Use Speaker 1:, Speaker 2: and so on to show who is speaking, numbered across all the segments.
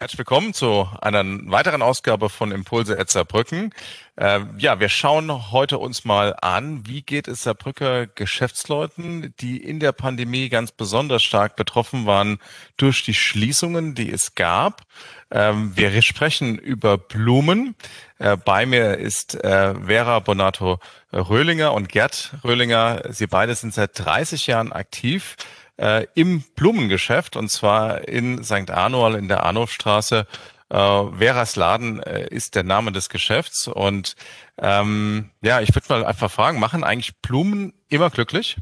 Speaker 1: Herzlich willkommen zu einer weiteren Ausgabe von Impulse at Saarbrücken. Äh, ja, wir schauen heute uns mal an, wie geht es Saarbrücker Geschäftsleuten, die in der Pandemie ganz besonders stark betroffen waren durch die Schließungen, die es gab. Ähm, wir sprechen über Blumen. Äh, bei mir ist äh, Vera Bonato Röhlinger und Gerd Röhlinger. Sie beide sind seit 30 Jahren aktiv äh, im Blumengeschäft und zwar in St. Arnold in der Arnulfstraße. Äh, Veras Laden äh, ist der Name des Geschäfts und ähm, ja, ich würde mal einfach fragen, machen eigentlich Blumen immer glücklich?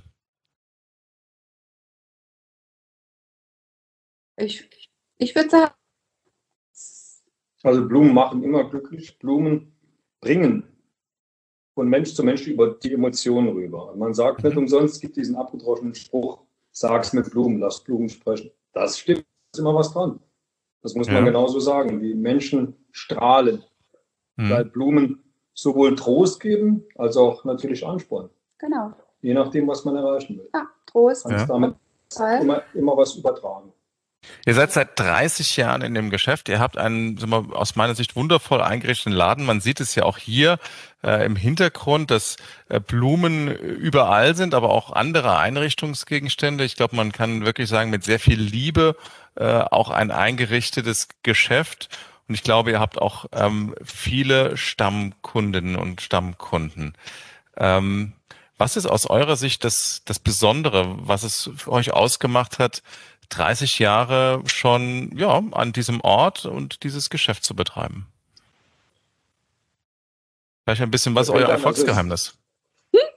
Speaker 2: Ich, ich würde sagen.
Speaker 3: Also Blumen machen immer glücklich. Blumen bringen von Mensch zu Mensch über die Emotionen rüber. Man sagt nicht mhm. umsonst, gibt diesen abgedroschenen Spruch, sag's mit Blumen, lass Blumen sprechen. Das stimmt, ist immer was dran. Das muss man ja. genauso sagen. Die Menschen strahlen, mhm. weil Blumen sowohl Trost geben, als auch natürlich Ansporn.
Speaker 2: Genau.
Speaker 3: Je nachdem, was man erreichen will.
Speaker 2: Ja, Trost.
Speaker 3: Kannst ja. damit immer, immer was übertragen.
Speaker 1: Ihr seid seit 30 Jahren in dem Geschäft. Ihr habt einen wir, aus meiner Sicht wundervoll eingerichteten Laden. Man sieht es ja auch hier äh, im Hintergrund, dass äh, Blumen überall sind, aber auch andere Einrichtungsgegenstände. Ich glaube, man kann wirklich sagen, mit sehr viel Liebe äh, auch ein eingerichtetes Geschäft. Und ich glaube, ihr habt auch ähm, viele Stammkundinnen und Stammkunden. Ähm, was ist aus eurer Sicht das, das Besondere, was es für euch ausgemacht hat, 30 Jahre schon ja, an diesem Ort und dieses Geschäft zu betreiben. Vielleicht ein bisschen, was ist euer Erfolgsgeheimnis?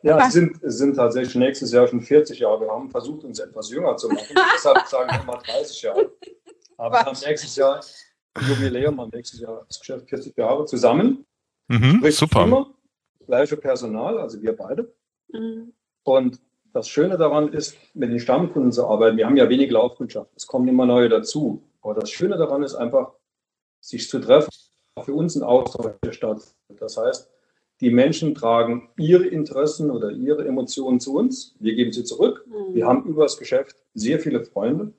Speaker 3: Ja, es sind, es sind tatsächlich nächstes Jahr schon 40 Jahre. Wir haben versucht, uns etwas jünger zu machen. Deshalb sagen wir immer 30 Jahre. Aber wir haben nächstes Jahr Jubiläum, haben nächstes Jahr das Geschäft 40 Jahre zusammen.
Speaker 1: Mhm, super. Immer,
Speaker 3: gleiche Personal, also wir beide. Mhm. Und das Schöne daran ist, mit den Stammkunden zu arbeiten. Wir haben ja wenig Laufkundschaft. Es kommen immer neue dazu. Aber das Schöne daran ist einfach, sich zu treffen, für uns ein Austausch stattfindet. Das heißt, die Menschen tragen ihre Interessen oder ihre Emotionen zu uns. Wir geben sie zurück. Mhm. Wir haben über das Geschäft sehr viele Freunde,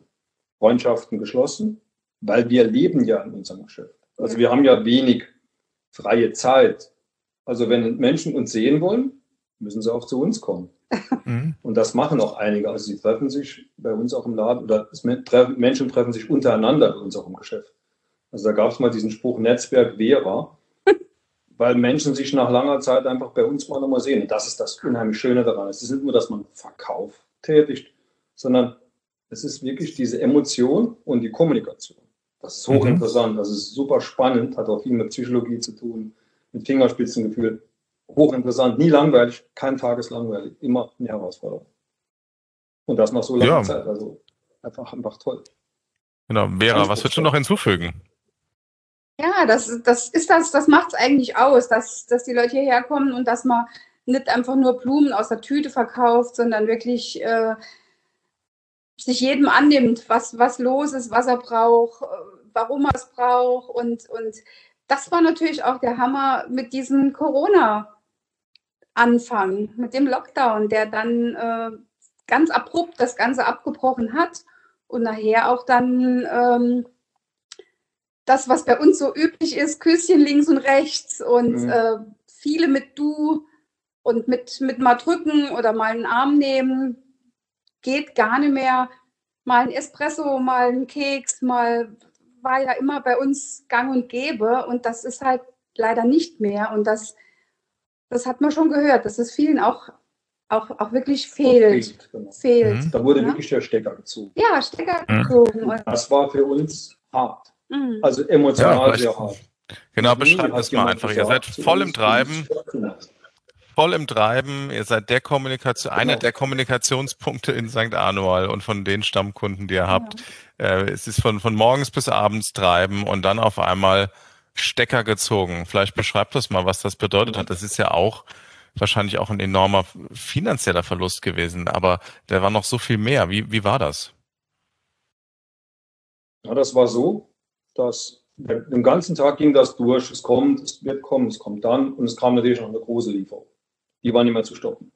Speaker 3: Freundschaften geschlossen, weil wir leben ja in unserem Geschäft. Also wir haben ja wenig freie Zeit. Also wenn Menschen uns sehen wollen, müssen sie auch zu uns kommen. Mhm. Und das machen auch einige. Also sie treffen sich bei uns auch im Laden oder Menschen treffen sich untereinander bei uns auch im Geschäft. Also da gab es mal diesen Spruch Netzwerk Vera, weil Menschen sich nach langer Zeit einfach bei uns mal nochmal sehen. Und das ist das unheimlich Schöne daran. Es ist nicht nur, dass man Verkauf tätigt, sondern es ist wirklich diese Emotion und die Kommunikation. Das ist hochinteressant, mhm. das ist super spannend, hat auch viel mit Psychologie zu tun, mit Fingerspitzengefühl hochinteressant, nie langweilig, kein Tag ist langweilig, immer eine Herausforderung. Und das nach so langer ja. Zeit, also einfach, einfach toll.
Speaker 1: Genau, Vera, was würdest du noch hinzufügen?
Speaker 2: Ja, das, das ist das, das macht es eigentlich aus, dass, dass die Leute hierher kommen und dass man nicht einfach nur Blumen aus der Tüte verkauft, sondern wirklich äh, sich jedem annimmt, was, was los ist, was er braucht, warum er es braucht. Und, und das war natürlich auch der Hammer mit diesem Corona. Anfang mit dem Lockdown, der dann äh, ganz abrupt das Ganze abgebrochen hat und nachher auch dann ähm, das, was bei uns so üblich ist, Küsschen links und rechts und mhm. äh, viele mit Du und mit, mit mal drücken oder mal einen Arm nehmen, geht gar nicht mehr. Mal ein Espresso, mal ein Keks, mal war ja immer bei uns gang und gäbe und das ist halt leider nicht mehr und das das hat man schon gehört, dass es vielen auch, auch, auch wirklich fehlt. fehlt,
Speaker 3: genau. fehlt mhm. Da wurde ja? wirklich der Stecker gezogen.
Speaker 2: Ja, Stecker mhm. gezogen.
Speaker 3: Das war für uns hart. Mhm. Also emotional ja, sehr hart.
Speaker 1: Genau, beschreibt das mal einfach. Ihr seid voll im Treiben. Voll im Treiben. Ihr seid der Kommunikation, genau. einer der Kommunikationspunkte in St. Anual und von den Stammkunden, die ihr habt. Ja. Äh, es ist von, von morgens bis abends Treiben und dann auf einmal Stecker gezogen. Vielleicht beschreibt das mal, was das bedeutet hat. Das ist ja auch wahrscheinlich auch ein enormer finanzieller Verlust gewesen, aber der war noch so viel mehr. Wie, wie war das?
Speaker 3: Ja, das war so, dass den ganzen Tag ging das durch. Es kommt, es wird kommen, es kommt dann und es kam natürlich noch eine große Lieferung. Die war nicht mehr zu stoppen.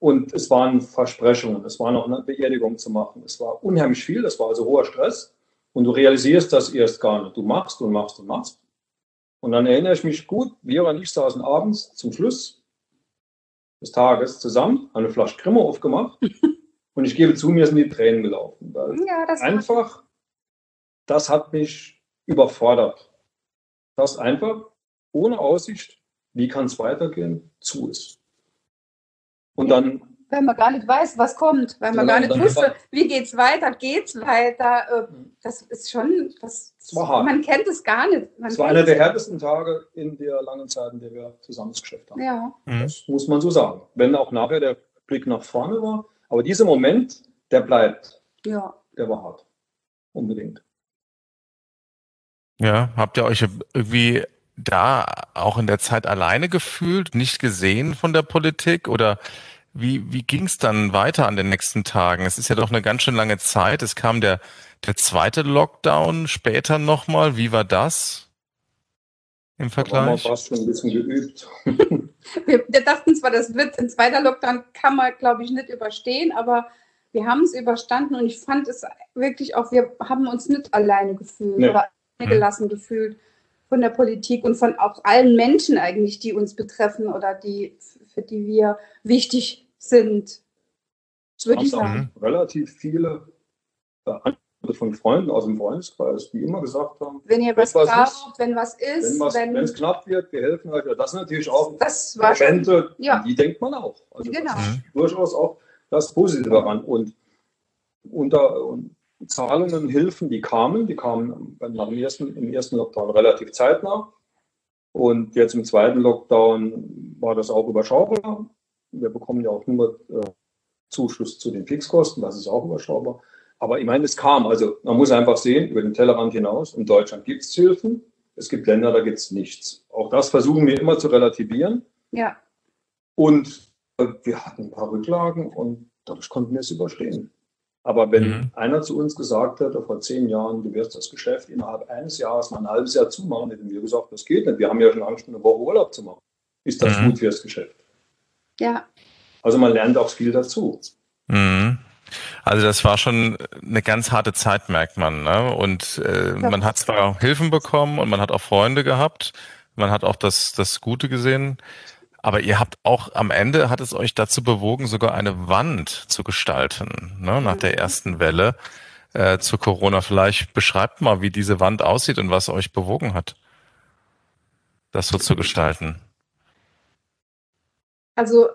Speaker 3: Und es waren Versprechungen, es war noch eine Beerdigung zu machen. Es war unheimlich viel, das war also hoher Stress. Und du realisierst das erst gar nicht. Du machst und machst und machst. Und dann erinnere ich mich gut, wir und ich saßen abends zum Schluss des Tages zusammen, haben eine Flasche Krimmer aufgemacht und ich gebe zu, mir sind die Tränen gelaufen. Ja, das einfach, das hat mich überfordert. Das einfach ohne Aussicht, wie kann es weitergehen, zu ist. Und dann
Speaker 2: wenn man gar nicht weiß, was kommt, weil man genau, gar nicht wusste, wie geht es weiter, geht es weiter. Äh, das ist schon, das, man kennt es gar nicht.
Speaker 3: Es war einer der härtesten Tage in der langen Zeit, in der wir zusammen das Geschäft haben. Ja. Das muss man so sagen. Wenn auch nachher der Blick nach vorne war. Aber dieser Moment, der bleibt. Ja. Der war hart. Unbedingt.
Speaker 1: Ja, habt ihr euch irgendwie da auch in der Zeit alleine gefühlt, nicht gesehen von der Politik oder wie, wie ging es dann weiter an den nächsten Tagen? Es ist ja doch eine ganz schön lange Zeit. Es kam der, der zweite Lockdown später nochmal. Wie war das im Vergleich?
Speaker 3: Da haben wir ein bisschen geübt.
Speaker 2: wir, wir dachten zwar, das wird ein zweiter Lockdown, kann man, glaube ich, nicht überstehen, aber wir haben es überstanden und ich fand es wirklich auch, wir haben uns nicht alleine gefühlt nee. oder alleine mhm. gelassen gefühlt von der Politik und von auch allen Menschen eigentlich, die uns betreffen oder die, für die wir wichtig sind.
Speaker 3: Das würde ich sagen. Relativ viele äh, von Freunden aus dem Freundeskreis, die immer gesagt haben,
Speaker 2: wenn ihr was, braucht, wenn was ist,
Speaker 3: wenn, es knapp wird, wir helfen euch. Das sind natürlich auch
Speaker 2: das
Speaker 3: Momente, schon, ja. die denkt man auch. Also genau. das durchaus auch das Positive daran. Und unter und Zahlungen, Hilfen, die kamen, die kamen dem ersten, im ersten Lockdown relativ zeitnah. Und jetzt im zweiten Lockdown war das auch überschaubar. Wir bekommen ja auch nur äh, Zuschuss zu den Fixkosten, das ist auch überschaubar. Aber ich meine, es kam. Also man muss einfach sehen, über den Tellerrand hinaus, in Deutschland gibt es Hilfen, es gibt Länder, da gibt es nichts. Auch das versuchen wir immer zu relativieren.
Speaker 2: Ja.
Speaker 3: Und äh, wir hatten ein paar Rücklagen und dadurch konnten wir es überstehen. Aber wenn mhm. einer zu uns gesagt hätte, vor zehn Jahren, du wirst das Geschäft innerhalb eines Jahres mal ein halbes Jahr zumachen, hätten wir gesagt, das geht nicht. Wir haben ja schon Angst, eine Woche Urlaub zu machen. Ist das mhm. gut fürs Geschäft?
Speaker 2: Ja.
Speaker 3: Also man lernt auch viel dazu.
Speaker 1: Mhm. Also das war schon eine ganz harte Zeit, merkt man. Ne? Und äh, ja. man hat zwar Hilfen bekommen und man hat auch Freunde gehabt, man hat auch das, das Gute gesehen, aber ihr habt auch am Ende hat es euch dazu bewogen, sogar eine Wand zu gestalten, ne? nach der ersten Welle äh, zu Corona. Vielleicht beschreibt mal, wie diese Wand aussieht und was euch bewogen hat, das so zu gestalten.
Speaker 2: Also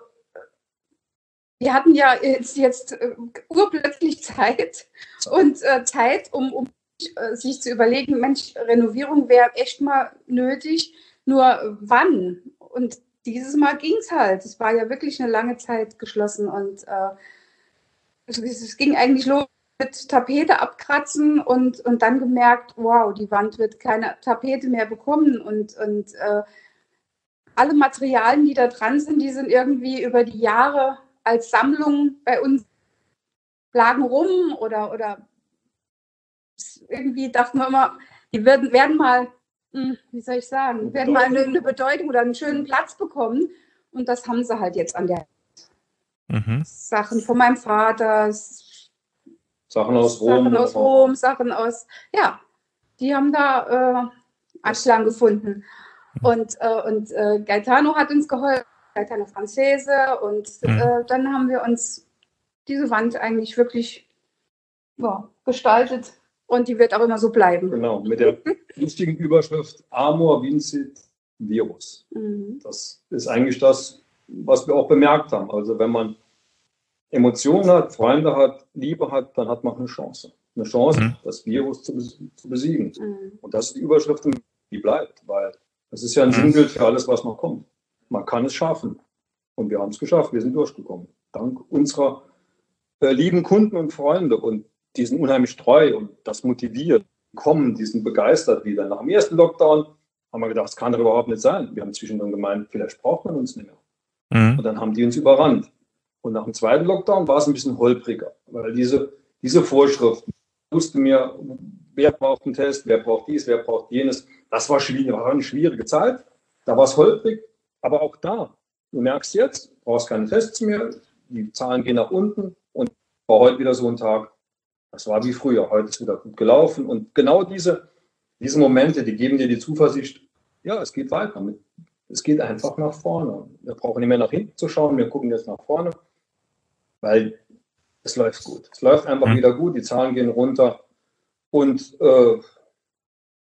Speaker 2: wir hatten ja jetzt, jetzt äh, urplötzlich Zeit und äh, Zeit, um, um äh, sich zu überlegen, Mensch, Renovierung wäre echt mal nötig, nur wann? Und dieses Mal ging es halt. Es war ja wirklich eine lange Zeit geschlossen und äh, es, es ging eigentlich los mit Tapete abkratzen und, und dann gemerkt, wow, die Wand wird keine Tapete mehr bekommen und, und äh, alle Materialien, die da dran sind, die sind irgendwie über die Jahre als Sammlung bei uns lagen rum oder, oder irgendwie dachten wir immer, die werden, werden mal, wie soll ich sagen, werden mal eine, eine, Bedeutung oder einen schönen Platz bekommen. Und das haben sie halt jetzt an der mhm. Sachen von meinem Vater,
Speaker 3: Sachen aus
Speaker 2: Rom. Sachen aus Rom, Sachen aus, ja, die haben da äh, Anklang gefunden. Und, äh, und äh, Gaetano hat uns geholfen, Gaetano Franzese. Und mhm. äh, dann haben wir uns diese Wand eigentlich wirklich ja, gestaltet. Und die wird auch immer so bleiben.
Speaker 3: Genau, mit der lustigen Überschrift Amor Vincit Virus. Mhm. Das ist eigentlich das, was wir auch bemerkt haben. Also wenn man Emotionen hat, Freunde hat, Liebe hat, dann hat man eine Chance. Eine Chance, mhm. das Virus zu, besiegen. Mhm. Und das ist die Überschrift, die bleibt, weil das ist ja ein mhm. Sinnbild für alles, was noch kommt. Man kann es schaffen. Und wir haben es geschafft. Wir sind durchgekommen. Dank unserer äh, lieben Kunden und Freunde. Und die sind unheimlich treu und das motiviert. Kommen, die sind begeistert wieder. Nach dem ersten Lockdown haben wir gedacht, das kann doch überhaupt nicht sein. Wir haben zwischendurch gemeint, vielleicht braucht man uns nicht mehr. Mhm. Und dann haben die uns überrannt. Und nach dem zweiten Lockdown war es ein bisschen holpriger, weil diese, diese Vorschriften wusste mir, wer braucht einen Test, wer braucht dies, wer braucht jenes. Das war schwierig, war eine schwierige Zeit. Da war es holprig, aber auch da. Du merkst jetzt, brauchst keine Tests mehr, die Zahlen gehen nach unten und war heute wieder so ein Tag, Das war wie früher. Heute ist wieder gut gelaufen. Und genau diese, diese Momente, die geben dir die Zuversicht, ja, es geht weiter. Es geht einfach nach vorne. Wir brauchen nicht mehr nach hinten zu schauen, wir gucken jetzt nach vorne, weil es läuft gut. Es läuft einfach mhm. wieder gut, die Zahlen gehen runter. Und äh,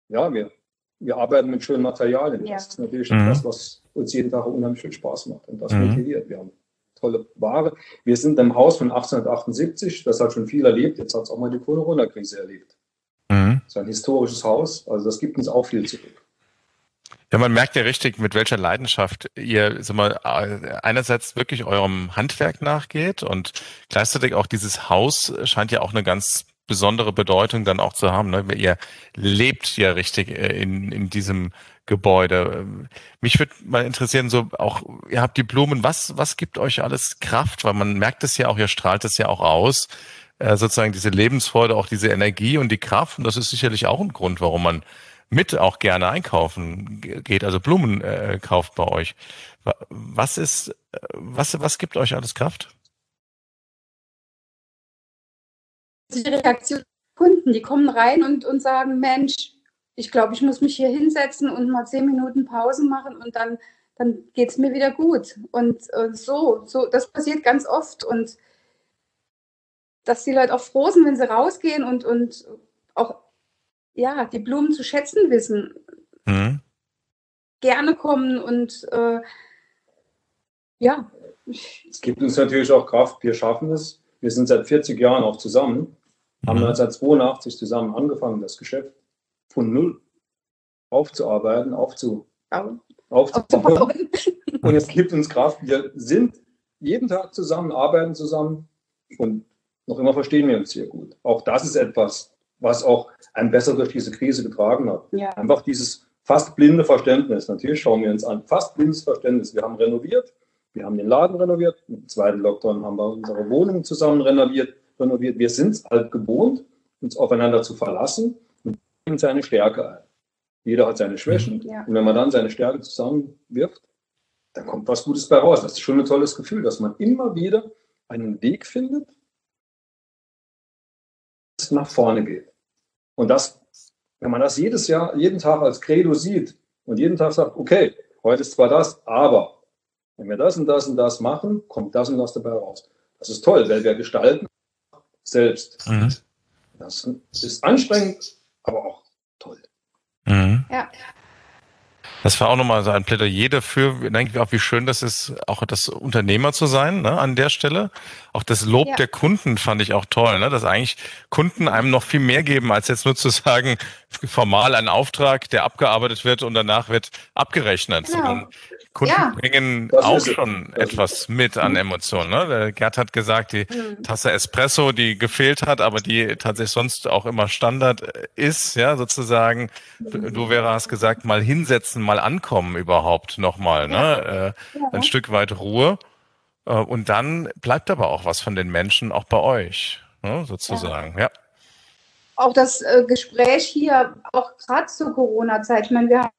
Speaker 3: ja, wir, wir arbeiten mit schönen Materialien. Ja. Das ist natürlich mhm. das, was uns jeden Tag unheimlich viel Spaß macht und das mhm. motiviert. Wir haben tolle Ware. Wir sind im Haus von 1878, das hat schon viel erlebt. Jetzt hat es auch mal die Corona-Krise erlebt. Mhm. Das ist ein historisches Haus, also das gibt uns auch viel zurück.
Speaker 1: Ja, man merkt ja richtig, mit welcher Leidenschaft ihr sag mal, einerseits wirklich eurem Handwerk nachgeht und gleichzeitig auch dieses Haus scheint ja auch eine ganz besondere Bedeutung dann auch zu haben. Ne? Ihr lebt ja richtig äh, in, in diesem Gebäude. Mich würde mal interessieren, so auch, ihr habt die Blumen, was, was gibt euch alles Kraft? Weil man merkt es ja auch, ihr strahlt es ja auch aus, äh, sozusagen diese Lebensfreude, auch diese Energie und die Kraft. Und das ist sicherlich auch ein Grund, warum man mit auch gerne einkaufen geht, also Blumen äh, kauft bei euch. Was ist, was, was gibt euch alles Kraft?
Speaker 2: Die Reaktion Kunden, die kommen rein und, und sagen, Mensch, ich glaube, ich muss mich hier hinsetzen und mal zehn Minuten Pause machen und dann, dann geht es mir wieder gut. Und äh, so, so, das passiert ganz oft. Und dass die Leute auch froh sind, wenn sie rausgehen und, und auch ja, die Blumen zu schätzen wissen. Mhm. Gerne kommen und äh, ja.
Speaker 3: Es gibt uns natürlich auch Kraft. Wir schaffen es. Wir sind seit 40 Jahren auch zusammen, mhm. haben 1982 zusammen angefangen, das Geschäft von null aufzuarbeiten, aufzu, aufzubauen. Und es gibt uns Kraft. Wir sind jeden Tag zusammen, arbeiten zusammen und noch immer verstehen wir uns sehr gut. Auch das ist etwas, was auch ein besser durch diese Krise getragen hat. Ja. Einfach dieses fast blinde Verständnis. Natürlich schauen wir uns an, fast blindes Verständnis. Wir haben renoviert, wir haben den Laden renoviert, im zweiten Lockdown haben wir unsere Wohnung zusammen renoviert. renoviert. Wir sind es halt gewohnt, uns aufeinander zu verlassen und nehmen seine Stärke ein. Jeder hat seine Schwächen. Ja. Und wenn man dann seine Stärke zusammenwirft, dann kommt was Gutes bei raus. Das ist schon ein tolles Gefühl, dass man immer wieder einen Weg findet, nach vorne geht. Und das, wenn man das jedes Jahr, jeden Tag als Credo sieht und jeden Tag sagt, okay, heute ist zwar das, aber wenn wir das und das und das machen, kommt das und das dabei raus. Das ist toll, weil wir gestalten selbst. Mhm. Das ist anstrengend, aber auch toll.
Speaker 1: Mhm. Ja. Das war auch nochmal so ein Plädoyer dafür, denke ich auch, wie schön das ist, auch das Unternehmer zu sein, ne, an der Stelle. Auch das Lob ja. der Kunden fand ich auch toll, ne, dass eigentlich Kunden einem noch viel mehr geben, als jetzt nur zu sagen, formal ein Auftrag, der abgearbeitet wird und danach wird abgerechnet. Genau. Kunden ja. bringen das auch schon etwas mit an Emotionen. Ne? Der Gerd hat gesagt, die mhm. Tasse Espresso, die gefehlt hat, aber die tatsächlich sonst auch immer Standard ist, ja, sozusagen. Mhm. Du wäre hast gesagt, mal hinsetzen, mal ankommen überhaupt nochmal, ne? Äh, ja. Ein Stück weit Ruhe. Äh, und dann bleibt aber auch was von den Menschen auch bei euch, ne? sozusagen, ja.
Speaker 2: Auch das äh, Gespräch hier, auch gerade zur Corona-Zeit. Ich meine, wir haben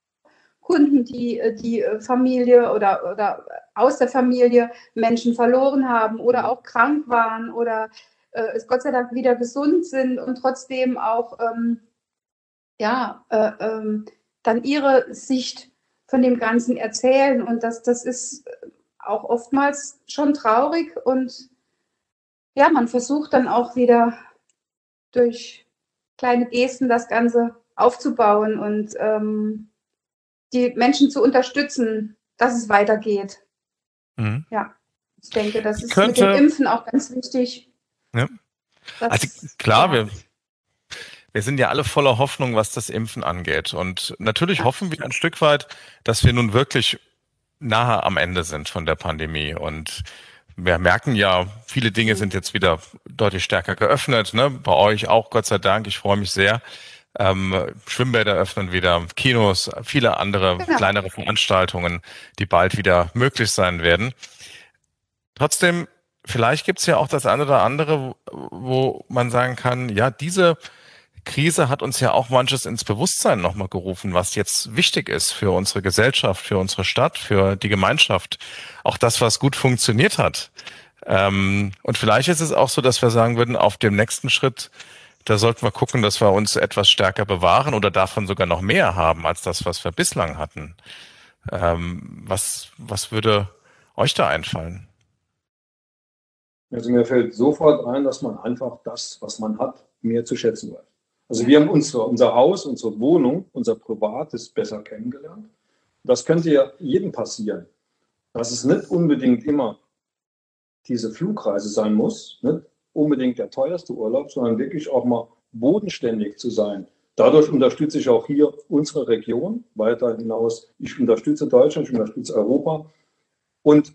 Speaker 2: Kunden, die äh, die äh, Familie oder, oder aus der Familie Menschen verloren haben oder auch krank waren oder äh, Gott sei Dank wieder gesund sind und trotzdem auch ähm, ja, äh, ähm, dann ihre Sicht von dem Ganzen erzählen. Und das, das ist auch oftmals schon traurig und ja, man versucht dann auch wieder durch kleine Gesten das Ganze aufzubauen und ähm, die Menschen zu unterstützen, dass es weitergeht. Mhm. Ja, ich denke, das ist Könnte, mit dem Impfen auch ganz wichtig.
Speaker 1: Ja. Also klar, wir, wir sind ja alle voller Hoffnung, was das Impfen angeht. Und natürlich ja. hoffen wir ein Stück weit, dass wir nun wirklich nahe am Ende sind von der Pandemie. Und wir merken ja, viele Dinge sind jetzt wieder deutlich stärker geöffnet. Ne? Bei euch auch, Gott sei Dank. Ich freue mich sehr. Ähm, Schwimmbäder öffnen wieder, Kinos, viele andere genau. kleinere Veranstaltungen, die bald wieder möglich sein werden. Trotzdem, vielleicht gibt es ja auch das eine oder andere, wo man sagen kann, ja, diese Krise hat uns ja auch manches ins Bewusstsein nochmal gerufen, was jetzt wichtig ist für unsere Gesellschaft, für unsere Stadt, für die Gemeinschaft. Auch das, was gut funktioniert hat. Ähm, und vielleicht ist es auch so, dass wir sagen würden, auf dem nächsten Schritt, da sollten wir gucken, dass wir uns etwas stärker bewahren oder davon sogar noch mehr haben als das, was wir bislang hatten. Ähm, was, was würde euch da einfallen?
Speaker 3: Also mir fällt sofort ein, dass man einfach das, was man hat, mehr zu schätzen weiß. Also wir haben unsere, unser Haus, unsere Wohnung, unser Privates besser kennengelernt. Das könnte ja jedem passieren. Dass es nicht unbedingt immer diese Flugreise sein muss, nicht unbedingt der teuerste Urlaub, sondern wirklich auch mal bodenständig zu sein. Dadurch unterstütze ich auch hier unsere Region weiter hinaus. Ich unterstütze Deutschland, ich unterstütze Europa und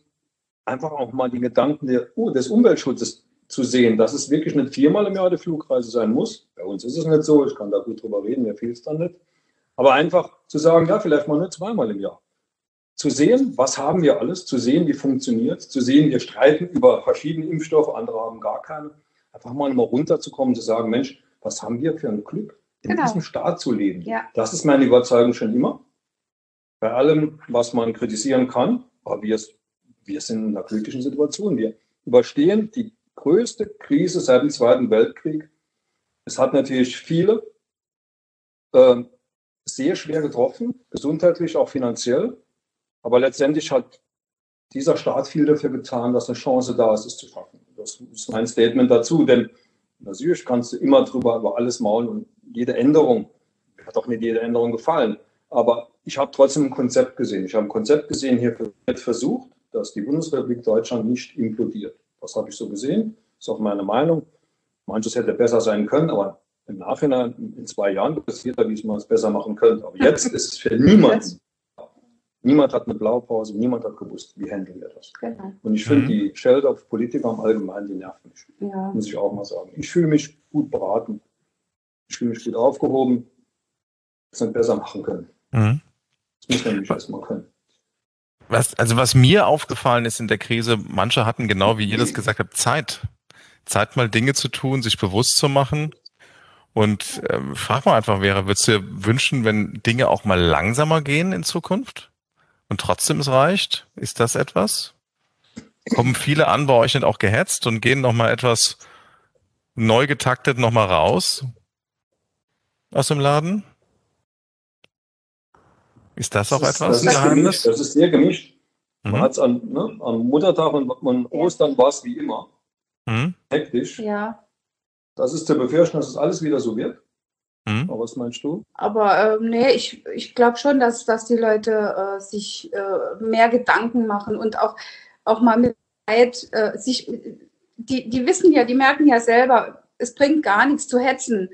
Speaker 3: einfach auch mal die Gedanken der, oh, des Umweltschutzes zu sehen, dass es wirklich nicht viermal im Jahr die Flugreise sein muss. Bei uns ist es nicht so, ich kann da gut drüber reden, mir fehlt es dann nicht. Aber einfach zu sagen, ja, vielleicht mal nur zweimal im Jahr. Zu sehen, was haben wir alles, zu sehen, wie funktioniert, zu sehen, wir streiten über verschiedene Impfstoffe, andere haben gar keine. Einfach mal mal runterzukommen, zu sagen, Mensch, was haben wir für ein Glück, in genau. diesem Staat zu leben. Ja. Das ist meine Überzeugung schon immer. Bei allem, was man kritisieren kann, aber wir, wir sind in einer glücklichen Situation. Wir überstehen die größte Krise seit dem Zweiten Weltkrieg. Es hat natürlich viele äh, sehr schwer getroffen, gesundheitlich, auch finanziell. Aber letztendlich hat dieser Staat viel dafür getan, dass eine Chance da ist, es zu schaffen. Das ist mein Statement dazu, denn natürlich kannst du immer drüber über alles maulen und jede Änderung, hat auch nicht jede Änderung gefallen. Aber ich habe trotzdem ein Konzept gesehen. Ich habe ein Konzept gesehen, hier wird versucht, dass die Bundesrepublik Deutschland nicht implodiert. Das habe ich so gesehen. Das ist auch meine Meinung. Manches hätte besser sein können, aber im Nachhinein, in zwei Jahren passiert da, wie man es besser machen könnte. Aber jetzt ist es für niemanden. Niemand hat eine Blaupause, niemand hat gewusst, wie handeln wir das. Genau. Und ich finde, mhm. die Schelte auf Politiker im Allgemeinen, die nerven mich. Ja. Muss ich auch mal sagen. Ich fühle mich gut beraten. Ich fühle mich gut aufgehoben. Das nicht besser machen können. Mhm. Das muss man nicht erstmal können.
Speaker 1: Was, also was mir aufgefallen ist in der Krise, manche hatten genau wie ihr das gesagt habt, Zeit. Zeit mal Dinge zu tun, sich bewusst zu machen. Und ähm, frag mal einfach, Vera, würdest du dir wünschen, wenn Dinge auch mal langsamer gehen in Zukunft? Und trotzdem es reicht? Ist das etwas? Kommen viele an bei euch nicht auch gehetzt und gehen nochmal etwas neu getaktet nochmal raus aus dem Laden? Ist das, das auch ist, etwas?
Speaker 3: Das, ist gemischt, das ist sehr gemischt. Man mhm. hat es an, ne, am Muttertag und an Ostern war es wie immer. Mhm. Hektisch.
Speaker 2: Ja.
Speaker 3: Das ist zu befürchten, dass es alles wieder so wird. Mhm. Aber was meinst du?
Speaker 2: Aber ähm, nee, ich, ich glaube schon, dass, dass die Leute äh, sich äh, mehr Gedanken machen und auch, auch mal mit Zeit äh, sich, die, die wissen ja, die merken ja selber, es bringt gar nichts zu hetzen.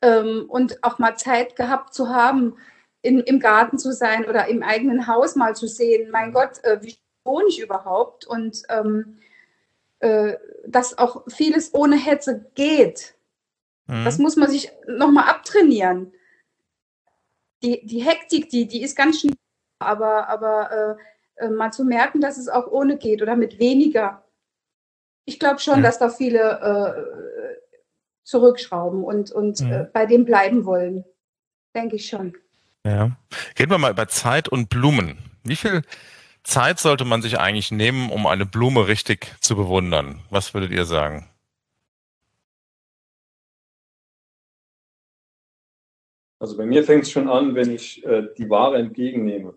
Speaker 2: Ähm, und auch mal Zeit gehabt zu haben, in, im Garten zu sein oder im eigenen Haus mal zu sehen, mein mhm. Gott, äh, wie wohne ich überhaupt? Und ähm, äh, dass auch vieles ohne Hetze geht. Mhm. Das muss man sich nochmal abtrainieren. Die, die Hektik, die, die ist ganz schnell, aber, aber äh, äh, mal zu merken, dass es auch ohne geht oder mit weniger. Ich glaube schon, mhm. dass da viele äh, zurückschrauben und, und mhm. Äh, bei dem bleiben wollen. Denke ich schon.
Speaker 1: Ja. Reden wir mal über Zeit und Blumen. Wie viel Zeit sollte man sich eigentlich nehmen, um eine Blume richtig zu bewundern? Was würdet ihr sagen?
Speaker 3: Also bei mir fängt es schon an, wenn ich äh, die Ware entgegennehme,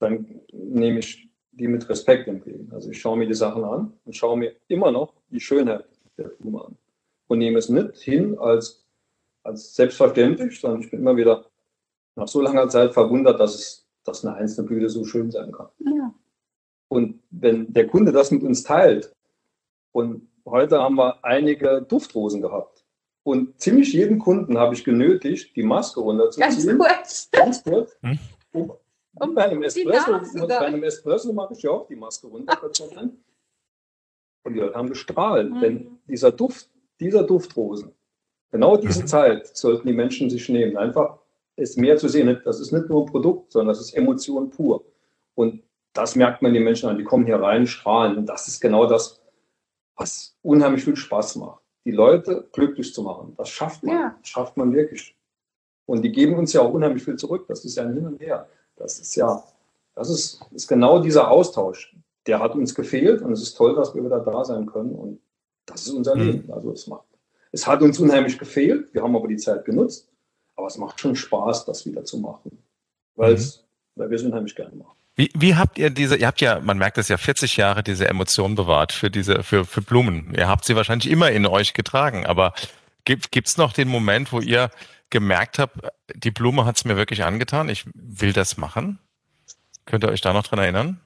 Speaker 3: dann nehme ich die mit Respekt entgegen. Also ich schaue mir die Sachen an und schaue mir immer noch die Schönheit der Blume an und nehme es nicht hin als, als selbstverständlich, sondern ich bin immer wieder nach so langer Zeit verwundert, dass es, dass eine einzelne Blüte so schön sein kann. Ja. Und wenn der Kunde das mit uns teilt, und heute haben wir einige Duftrosen gehabt, und ziemlich jeden Kunden habe ich genötigt, die Maske runterzuziehen. Ganz kurz. Ganz kurz. Hm? Um, um bei, einem Espresso, bei einem Espresso mache ich ja auch die Maske runter. Und die Leute haben gestrahlt. Mhm. Denn dieser Duft, dieser Duftrosen, genau diese mhm. Zeit sollten die Menschen sich nehmen. Einfach es mehr zu sehen. Das ist nicht nur ein Produkt, sondern das ist Emotion pur. Und das merkt man den Menschen an. Die kommen hier rein, strahlen. Und das ist genau das, was unheimlich viel Spaß macht die Leute glücklich zu machen. Das schafft man. Ja. Das schafft man wirklich. Und die geben uns ja auch unheimlich viel zurück. Das ist ja ein Hin und Her. Das ist ja, das ist, ist genau dieser Austausch. der hat uns gefehlt und es ist toll, dass wir wieder da sein können und das ist unser mhm. Leben. Also es macht, es hat uns unheimlich gefehlt, wir haben aber die Zeit genutzt, aber es macht schon Spaß, das wieder zu machen, weil, mhm. weil wir es unheimlich gerne machen.
Speaker 1: Wie, wie habt ihr diese, ihr habt ja, man merkt es ja, 40 Jahre diese Emotionen bewahrt für diese, für, für Blumen. Ihr habt sie wahrscheinlich immer in euch getragen, aber gibt es noch den Moment, wo ihr gemerkt habt, die Blume hat es mir wirklich angetan, ich will das machen? Könnt ihr euch da noch dran erinnern,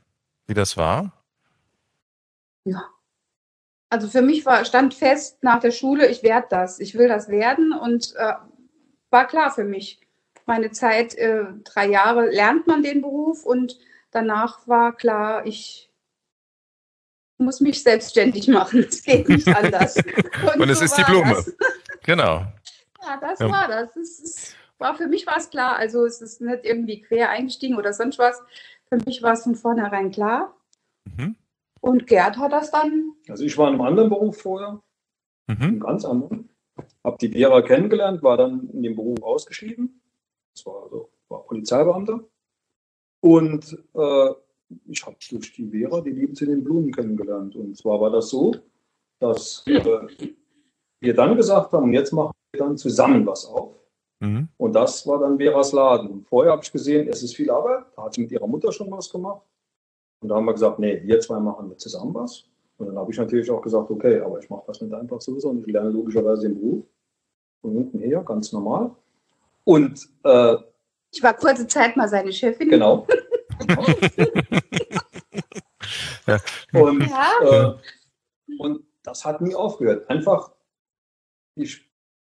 Speaker 1: wie das war?
Speaker 2: Ja. Also für mich war, stand fest nach der Schule, ich werde das, ich will das werden und äh, war klar für mich. Meine Zeit, äh, drei Jahre lernt man den Beruf und danach war klar, ich muss mich selbstständig machen. Es geht nicht anders.
Speaker 1: Und, und es so ist die Blume. Das. Genau.
Speaker 2: Ja, das ja. war das. Es ist, war, für mich war es klar. Also es ist nicht irgendwie quer eingestiegen oder sonst was. Für mich war es von vornherein klar. Mhm. Und Gerd hat das dann.
Speaker 3: Also ich war in einem anderen Beruf vorher. Mhm. Einem ganz anderen. Habe die Vera kennengelernt, war dann in dem Beruf ausgeschieden. Das war, also, war Polizeibeamter. Und äh, ich habe durch die Vera die Liebe zu den Blumen kennengelernt. Und zwar war das so, dass äh, wir dann gesagt haben, jetzt machen wir dann zusammen was auf. Mhm. Und das war dann Veras Laden. Und vorher habe ich gesehen, es ist viel Arbeit. Da hat sie mit ihrer Mutter schon was gemacht. Und da haben wir gesagt, nee, wir zwei machen wir zusammen was. Und dann habe ich natürlich auch gesagt, okay, aber ich mache das nicht einfach sowieso und ich lerne logischerweise den Beruf. Von unten her, ganz normal. Und äh,
Speaker 2: ich war kurze Zeit mal seine Chefin.
Speaker 3: Genau. Und, ja. Äh, und das hat nie aufgehört. Einfach, ich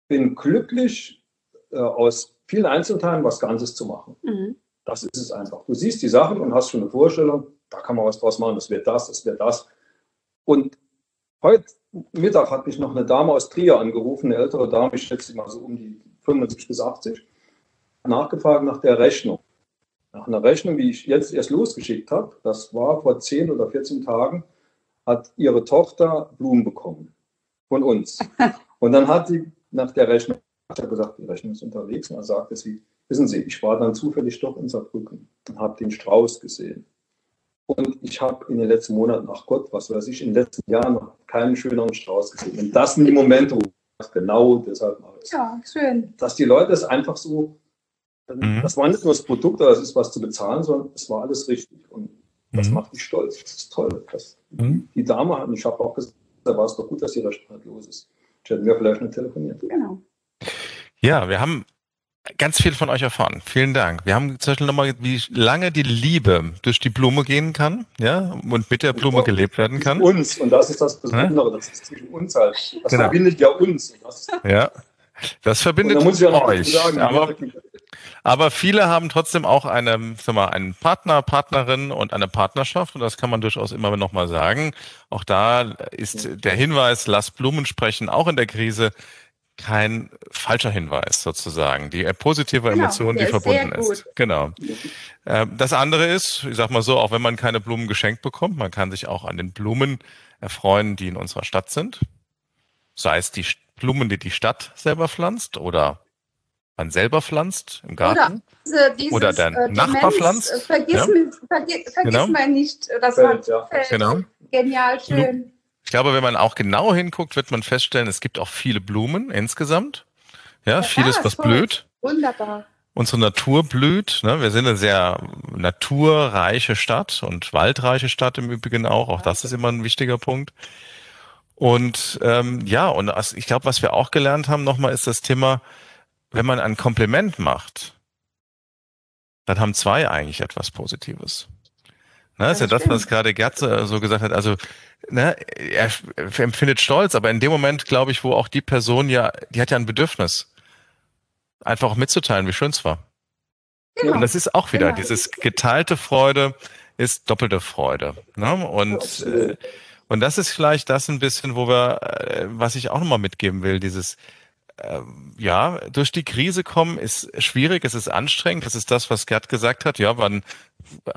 Speaker 3: bin glücklich, äh, aus vielen Einzelteilen was Ganzes zu machen. Mhm. Das ist es einfach. Du siehst die Sachen und hast schon eine Vorstellung, da kann man was draus machen, das wird das, das wird das. Und heute Mittag hat mich noch eine Dame aus Trier angerufen, eine ältere Dame, ich schätze mal so um die 75 bis 80 nachgefragt nach der Rechnung. Nach einer Rechnung, die ich jetzt erst losgeschickt habe, das war vor 10 oder 14 Tagen, hat ihre Tochter Blumen bekommen von uns. Und dann hat sie nach der Rechnung gesagt, die Rechnung ist unterwegs. Und dann sagte sie, wissen Sie, ich war dann zufällig doch in Saarbrücken und habe den Strauß gesehen. Und ich habe in den letzten Monaten, ach Gott, was weiß ich, in den letzten Jahren noch keinen schöneren Strauß gesehen. Und das sind die Momente, wo ich genau deshalb mache.
Speaker 2: Ja, schön.
Speaker 3: Dass die Leute es einfach so Mhm. Das war nicht nur das Produkt, das ist was zu bezahlen, sondern es war alles richtig. Und das mhm. macht mich stolz. Das ist toll. Das, mhm. Die Dame hat, und ich habe auch gesagt, da war es doch gut, dass ihr Restaurant los ist. Ich hätte mir vielleicht nicht telefoniert. Genau.
Speaker 1: Ja, wir haben ganz viel von euch erfahren. Vielen Dank. Wir haben zum Beispiel nochmal, wie lange die Liebe durch die Blume gehen kann, ja, und mit der Blume gelebt werden kann.
Speaker 3: Uns, und das ist das Besondere, das ist zwischen uns halt. Das genau. verbindet ja uns.
Speaker 1: ja, das verbindet da ja euch. Sagen, aber, aber viele haben trotzdem auch eine, sag mal, einen Partner, Partnerin und eine Partnerschaft. Und das kann man durchaus immer noch mal sagen. Auch da ist der Hinweis, lass Blumen sprechen, auch in der Krise kein falscher Hinweis sozusagen. Die positive genau, Emotion, die verbunden ist. Genau. Ähm, das andere ist, ich sag mal so, auch wenn man keine Blumen geschenkt bekommt, man kann sich auch an den Blumen erfreuen, die in unserer Stadt sind. Sei es die Blumen, die die Stadt selber pflanzt oder man selber pflanzt im Garten. Oder, diese, dieses, oder der äh, Nachbar pflanzt. Äh,
Speaker 2: vergiss, ja. mich, vergiss, vergiss genau. mal nicht, das Feld, ja. Feld.
Speaker 1: Genau.
Speaker 2: Genial, schön.
Speaker 1: Ich glaube, wenn man auch genau hinguckt, wird man feststellen, es gibt auch viele Blumen insgesamt. Ja, ja vieles, was toll. blüht.
Speaker 2: Wunderbar.
Speaker 1: Unsere Natur blüht. Ne? Wir sind eine sehr naturreiche Stadt und waldreiche Stadt im Übrigen auch. Auch das ist immer ein wichtiger Punkt. Und ähm, ja, und ich glaube, was wir auch gelernt haben nochmal, ist das Thema, wenn man ein Kompliment macht, dann haben zwei eigentlich etwas Positives. Ne, ist ja das, was gerade Gerd so gesagt hat. Also, ne, er empfindet Stolz, aber in dem Moment, glaube ich, wo auch die Person ja, die hat ja ein Bedürfnis, einfach auch mitzuteilen, wie schön es war. Genau. Und das ist auch wieder, genau. dieses geteilte Freude ist doppelte Freude. Ne? Und äh, und das ist vielleicht das ein bisschen, wo wir, äh, was ich auch nochmal mitgeben will, dieses äh, ja, durch die Krise kommen ist schwierig, es ist anstrengend. Das ist das, was Gerd gesagt hat. Ja, man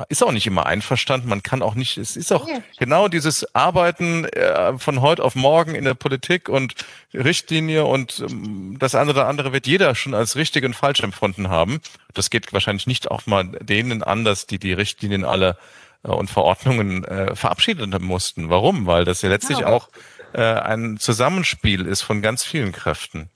Speaker 1: ist auch nicht immer einverstanden. Man kann auch nicht, es ist auch ja. genau dieses Arbeiten äh, von heute auf morgen in der Politik und Richtlinie und ähm, das eine oder andere wird jeder schon als richtig und falsch empfunden haben. Das geht wahrscheinlich nicht auch mal denen anders, die die Richtlinien alle äh, und Verordnungen äh, verabschiedet mussten. Warum? Weil das ja letztlich genau. auch äh, ein Zusammenspiel ist von ganz vielen Kräften.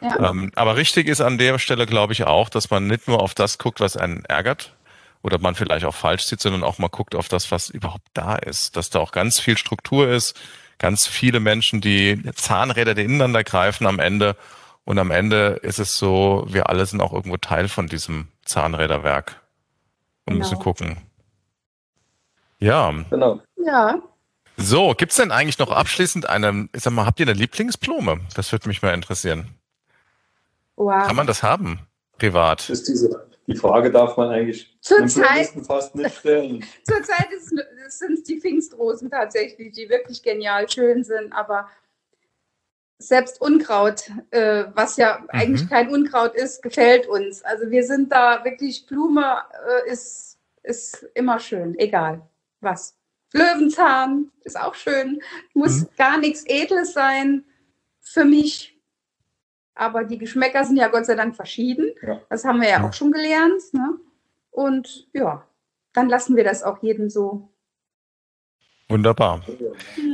Speaker 1: Ja. Ähm, aber richtig ist an der Stelle, glaube ich, auch, dass man nicht nur auf das guckt, was einen ärgert oder man vielleicht auch falsch sieht, sondern auch mal guckt auf das, was überhaupt da ist. Dass da auch ganz viel Struktur ist, ganz viele Menschen, die Zahnräder, die ineinander greifen am Ende. Und am Ende ist es so, wir alle sind auch irgendwo Teil von diesem Zahnräderwerk und genau. müssen gucken. Ja. Genau. Ja. So, gibt's denn eigentlich noch abschließend eine, ich sag mal, habt ihr eine Lieblingsblume? Das würde mich mal interessieren. Wow. Kann man das haben, privat?
Speaker 3: Ist diese, die Frage darf man eigentlich
Speaker 2: Zurzeit fast nicht stellen. Zurzeit sind es die Pfingstrosen tatsächlich, die wirklich genial schön sind, aber selbst Unkraut, äh, was ja mhm. eigentlich kein Unkraut ist, gefällt uns. Also wir sind da wirklich, Blume äh, ist, ist immer schön, egal was. Löwenzahn ist auch schön, muss mhm. gar nichts Edles sein für mich aber die Geschmäcker sind ja Gott sei Dank verschieden. Ja. Das haben wir ja, ja. auch schon gelernt. Ne? Und ja, dann lassen wir das auch jedem so.
Speaker 1: Wunderbar.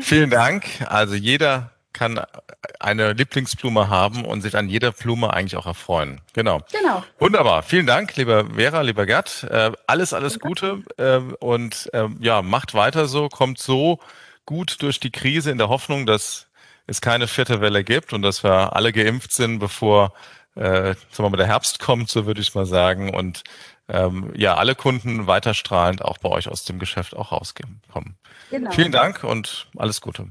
Speaker 1: Vielen Dank. Also jeder kann eine Lieblingsblume haben und sich an jeder Blume eigentlich auch erfreuen. Genau. Genau. Wunderbar. Vielen Dank, lieber Vera, lieber Gerd. Äh, alles, alles Gute äh, und äh, ja, macht weiter so, kommt so gut durch die Krise in der Hoffnung, dass es keine vierte Welle gibt und dass wir alle geimpft sind, bevor äh, sagen wir mal, der Herbst kommt, so würde ich mal sagen. Und ähm, ja, alle Kunden weiter strahlend auch bei euch aus dem Geschäft auch rauskommen. Genau. Vielen Dank und alles Gute.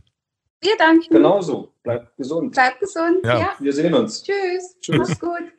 Speaker 2: Wir danken.
Speaker 3: Genauso. Bleibt gesund.
Speaker 2: Bleibt gesund.
Speaker 3: Ja. ja. Wir sehen uns.
Speaker 2: Tschüss. Tschüss. Mach's gut.